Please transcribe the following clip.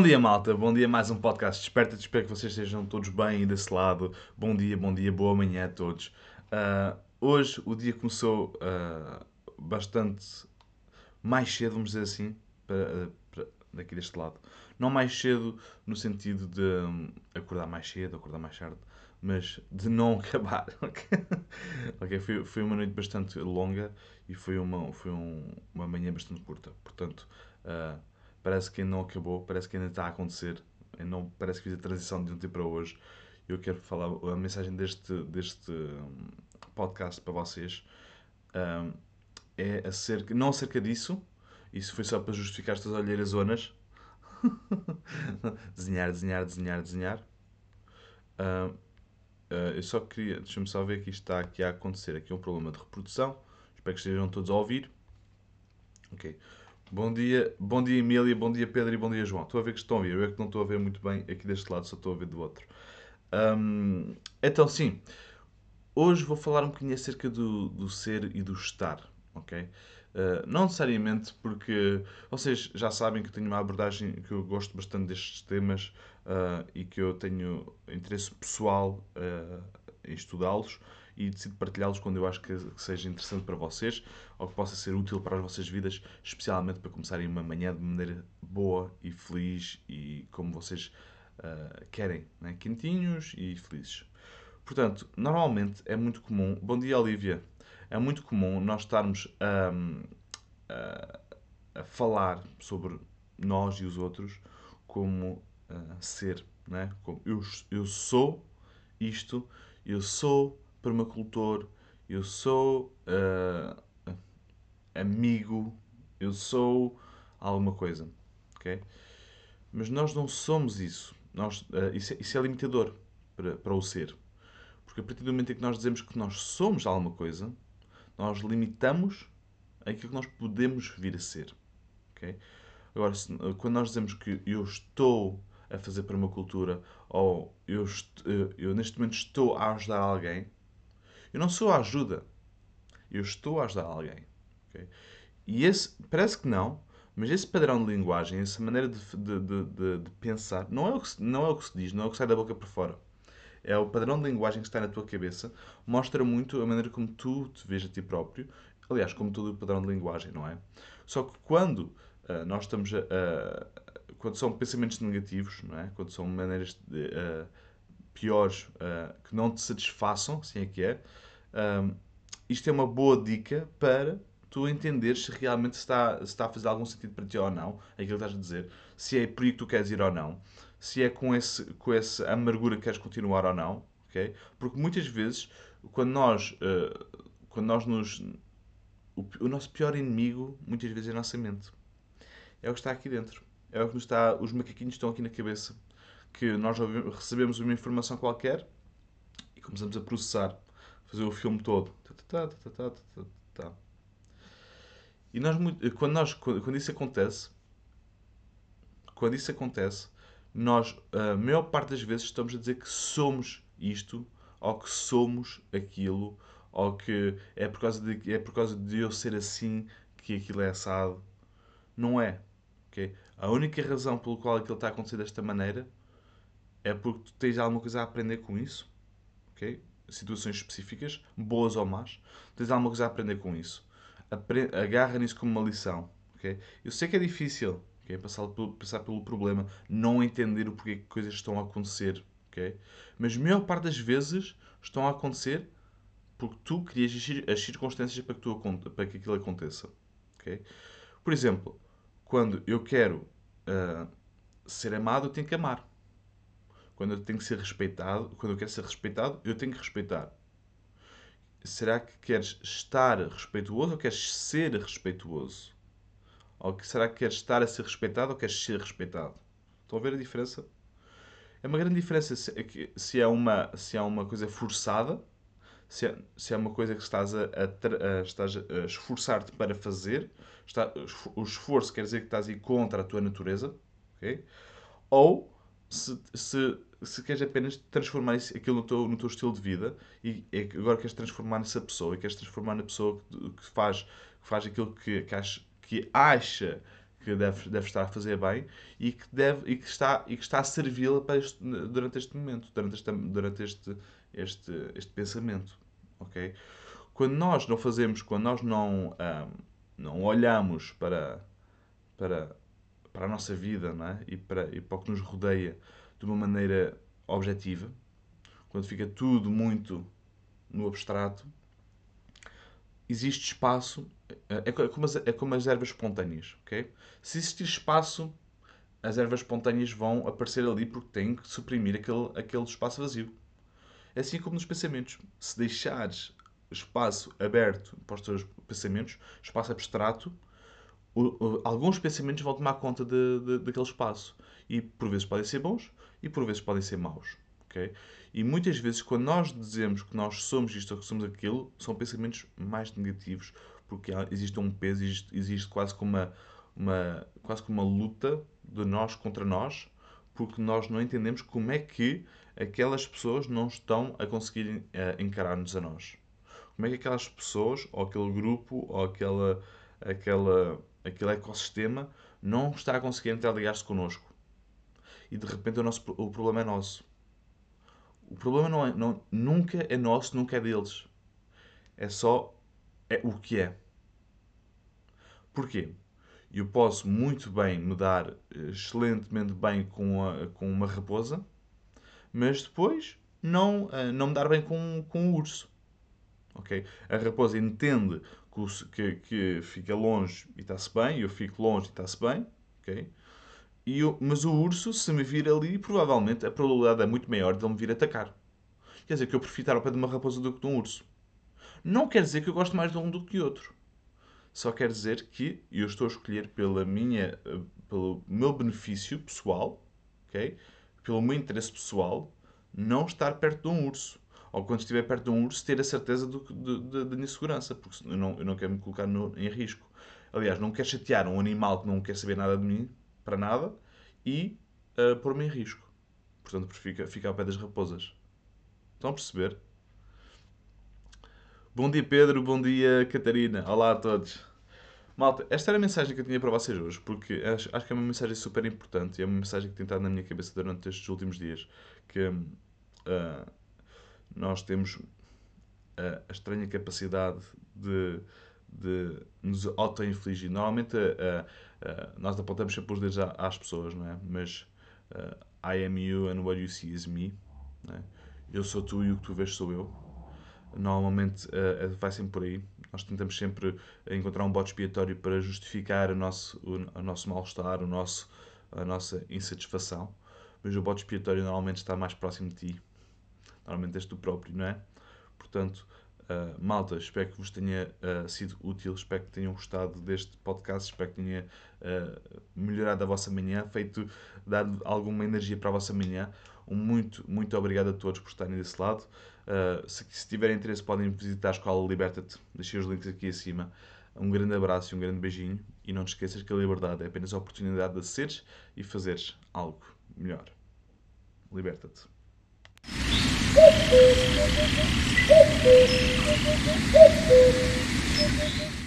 Bom dia, malta. Bom dia, mais um podcast. Desperta, espero que vocês estejam todos bem desse lado. Bom dia, bom dia, boa manhã a todos. Uh, hoje o dia começou uh, bastante mais cedo, vamos dizer assim, para, para, daqui deste lado. Não mais cedo no sentido de um, acordar mais cedo, acordar mais tarde, mas de não acabar. foi, foi uma noite bastante longa e foi uma, foi um, uma manhã bastante curta. Portanto, uh, parece que ainda não acabou, parece que ainda está a acontecer. Não, parece que fiz a transição de dia para hoje. Eu quero falar a mensagem deste, deste hum, podcast para vocês. Um, é acerca, não acerca disso, isso foi só para justificar estas olheiras zonas. desenhar, desenhar, desenhar, desenhar. Uh, uh, eu só queria, deixa-me só ver que isto está aqui a acontecer. Aqui um problema de reprodução. Espero que estejam todos a ouvir. Ok. Bom dia, bom dia Emília, bom dia Pedro e bom dia João. Estou a ver que estão a ouvir, eu é que não estou a ver muito bem aqui deste lado, só estou a ver do outro. Um, então, sim, hoje vou falar um bocadinho acerca do, do ser e do estar, ok? Uh, não necessariamente porque vocês já sabem que eu tenho uma abordagem que eu gosto bastante destes temas uh, e que eu tenho interesse pessoal uh, em estudá-los e decido partilhá-los quando eu acho que, seja interessante para vocês ou que possa ser útil para as vossas vidas, especialmente para começarem uma manhã de maneira boa e feliz e como vocês uh, querem, né? quentinhos e felizes. Portanto, normalmente é muito comum. Bom dia, Olivia. É muito comum nós estarmos a, a, falar sobre nós e os outros como uh, ser, né? Como eu, eu sou isto, eu sou permacultor, eu sou uh, amigo, eu sou alguma coisa, ok? Mas nós não somos isso. Nós, uh, isso, é, isso, é, limitador para, para o ser. Porque a partir do momento em que nós dizemos que nós somos alguma coisa, nós limitamos aquilo que nós podemos vir a ser. ok? Agora, se, quando nós dizemos que eu estou a fazer permacultura ou eu, eu neste momento estou a ajudar alguém, eu não sou a ajuda. Eu estou a ajudar alguém. Okay? E esse, parece que não, mas esse padrão de linguagem, essa maneira de, de, de, de, pensar, não é, o que, não é o que se diz, não é o que sai da boca para fora. É o padrão de linguagem que está na tua cabeça, mostra muito a maneira como tu te vês a ti próprio. Aliás, como todo o padrão de linguagem, não é? Só que quando uh, nós estamos a, quando são pensamentos negativos, não é? Quando são maneiras de, uh, piores uh, que não te satisfaçam, assim é que é, um, isto é uma boa dica para tu entenderes se realmente está, se está a fazer algum sentido para ti ou não, aquilo que estás a dizer, se é por aí que tu queres ir ou não, se é com, esse, com essa amargura que queres continuar ou não, ok? Porque muitas vezes, quando nós, uh, quando nós nos... O, o, nosso pior inimigo, muitas vezes, é a nossa mente. É o que está aqui dentro. É o que nos está... Os macaquinhos estão aqui na cabeça que nós recebemos uma informação qualquer e começamos a processar, fazer o filme todo. E nós, quando, nós, quando isso acontece, quando isso acontece, nós, a maior parte das vezes, estamos a dizer que somos isto, ou que somos aquilo, ou que é por causa de, é por causa de eu ser assim que aquilo é assado. Não é. Okay? A única razão pela qual aquilo está a acontecer desta maneira é porque tu tens alguma coisa a aprender com isso, ok? Situações específicas, boas ou más, tens alguma coisa a aprender com isso. Apre agarra nisso como uma lição, ok? Eu sei que é difícil, ok? Passar pelo, passar pelo problema, não entender o porquê que coisas estão a acontecer, ok? Mas a maior parte das vezes estão a acontecer porque tu crias as circunstâncias para que, tu, para que aquilo aconteça, ok? Por exemplo, quando eu quero uh, ser amado, eu tenho que amar. Quando eu tenho que ser respeitado, quando eu quero ser respeitado, eu tenho que respeitar. Será que queres estar respeituoso ou queres ser respeituoso? Ou será que queres estar a ser respeitado ou queres ser respeitado? Estão a ver a diferença? É uma grande diferença se é uma, se é uma coisa forçada, se é, se é uma coisa que estás a, a, a estás a esforçar-te para fazer, está, o esforço quer dizer que estás a ir contra a tua natureza, okay? ou se, se se queres apenas transformar isso, aquilo no teu, no teu estilo de vida e é agora queres transformar nessa pessoa e queres transformar na pessoa que, que faz, que faz aquilo que, que, acha, que acha que deve, deve estar a fazer bem e que, deve, e que, está, e que está a servi-la durante este momento, durante, este, durante este, este, este pensamento. Okay? Quando nós não fazemos, quando nós não, um, não olhamos para, para, para a nossa vida não é? e, para, e para o que nos rodeia de uma maneira objetiva, quando fica tudo muito no abstrato, existe espaço. É, é como as, é como as ervas espontâneas, ok? Se existir espaço, as ervas espontâneas vão aparecer ali porque têm que suprimir aquele, aquele espaço vazio. É assim como nos pensamentos. Se deixares espaço aberto para os teus pensamentos, espaço abstrato, alguns pensamentos vão tomar conta de, de, daquele espaço. E por vezes podem ser bons e por vezes podem ser maus. Okay? E muitas vezes, quando nós dizemos que nós somos isto ou que somos aquilo, são pensamentos mais negativos, porque existe um peso, existe, existe quase como uma, uma, quase como uma luta de nós contra nós, porque nós não entendemos como é que aquelas pessoas não estão a conseguir uh, encarar-nos a nós. Como é que aquelas pessoas, ou aquele grupo, ou aquela, aquela, aquele ecossistema não está a conseguir interligar-se connosco. E de repente o, nosso, o problema é nosso. O problema não é, não, nunca é nosso, nunca é deles. É só é o que é. Porquê? Eu posso muito bem me dar eh, excelentemente bem com, a, com uma raposa, mas depois não, eh, não me dar bem com, com o urso. Okay? A raposa entende que, que, fica longe e está-se bem, eu fico longe e está-se bem. Okay? E eu, mas o urso, se me vir ali, provavelmente a probabilidade é muito maior de ele me vir atacar. Quer dizer que eu prefiro estar ao pé de uma raposa do que de um urso. Não quer dizer que eu gosto mais de um do que outro. Só quer dizer que eu estou a escolher pela minha, eh, pelo meu benefício pessoal, okay? pelo meu interesse pessoal, não estar perto de um urso. Ou quando estiver perto de um urso, ter a certeza da minha segurança, porque eu não, eu não quero me colocar no, em risco. Aliás, não quero chatear um animal que não quer saber nada de mim, para nada, e uh, pôr-me em risco. Portanto, prefiro ficar ao pé das raposas. Estão a perceber? Bom dia, Pedro. Bom dia, Catarina. Olá a todos. Malta, esta era a mensagem que eu tinha para vocês hoje, porque acho, acho que é uma mensagem super importante e é uma mensagem que tem estado na minha cabeça durante estes últimos dias. Que uh, nós temos uh, a estranha capacidade de, de nos auto-infligir. Normalmente uh, nós apontamos sempre os dedos às pessoas, não é? Mas I am you and what you see is me. É? Eu sou tu e o que tu vês sou eu. Normalmente vai sempre por aí. Nós tentamos sempre encontrar um bote expiatório para justificar o nosso, o, o nosso mal-estar, o nosso, a nossa insatisfação. Mas o bote expiatório normalmente está mais próximo de ti normalmente és tu próprio, não é? Portanto, uh, malta, espero que vos tenha uh, sido útil, espero que tenham gostado deste podcast, espero que tenha uh, melhorado a vossa manhã, feito, dado alguma energia para a vossa manhã. Um muito, muito obrigado a todos por estarem desse lado. Se, se, tiverem interesse, podem visitar a Escola Liberta-te, deixei os links aqui acima. Um grande abraço e um grande beijinho. E não te esqueças que a liberdade é apenas a oportunidade de seres e fazeres algo melhor. Liberta-te. Thank you.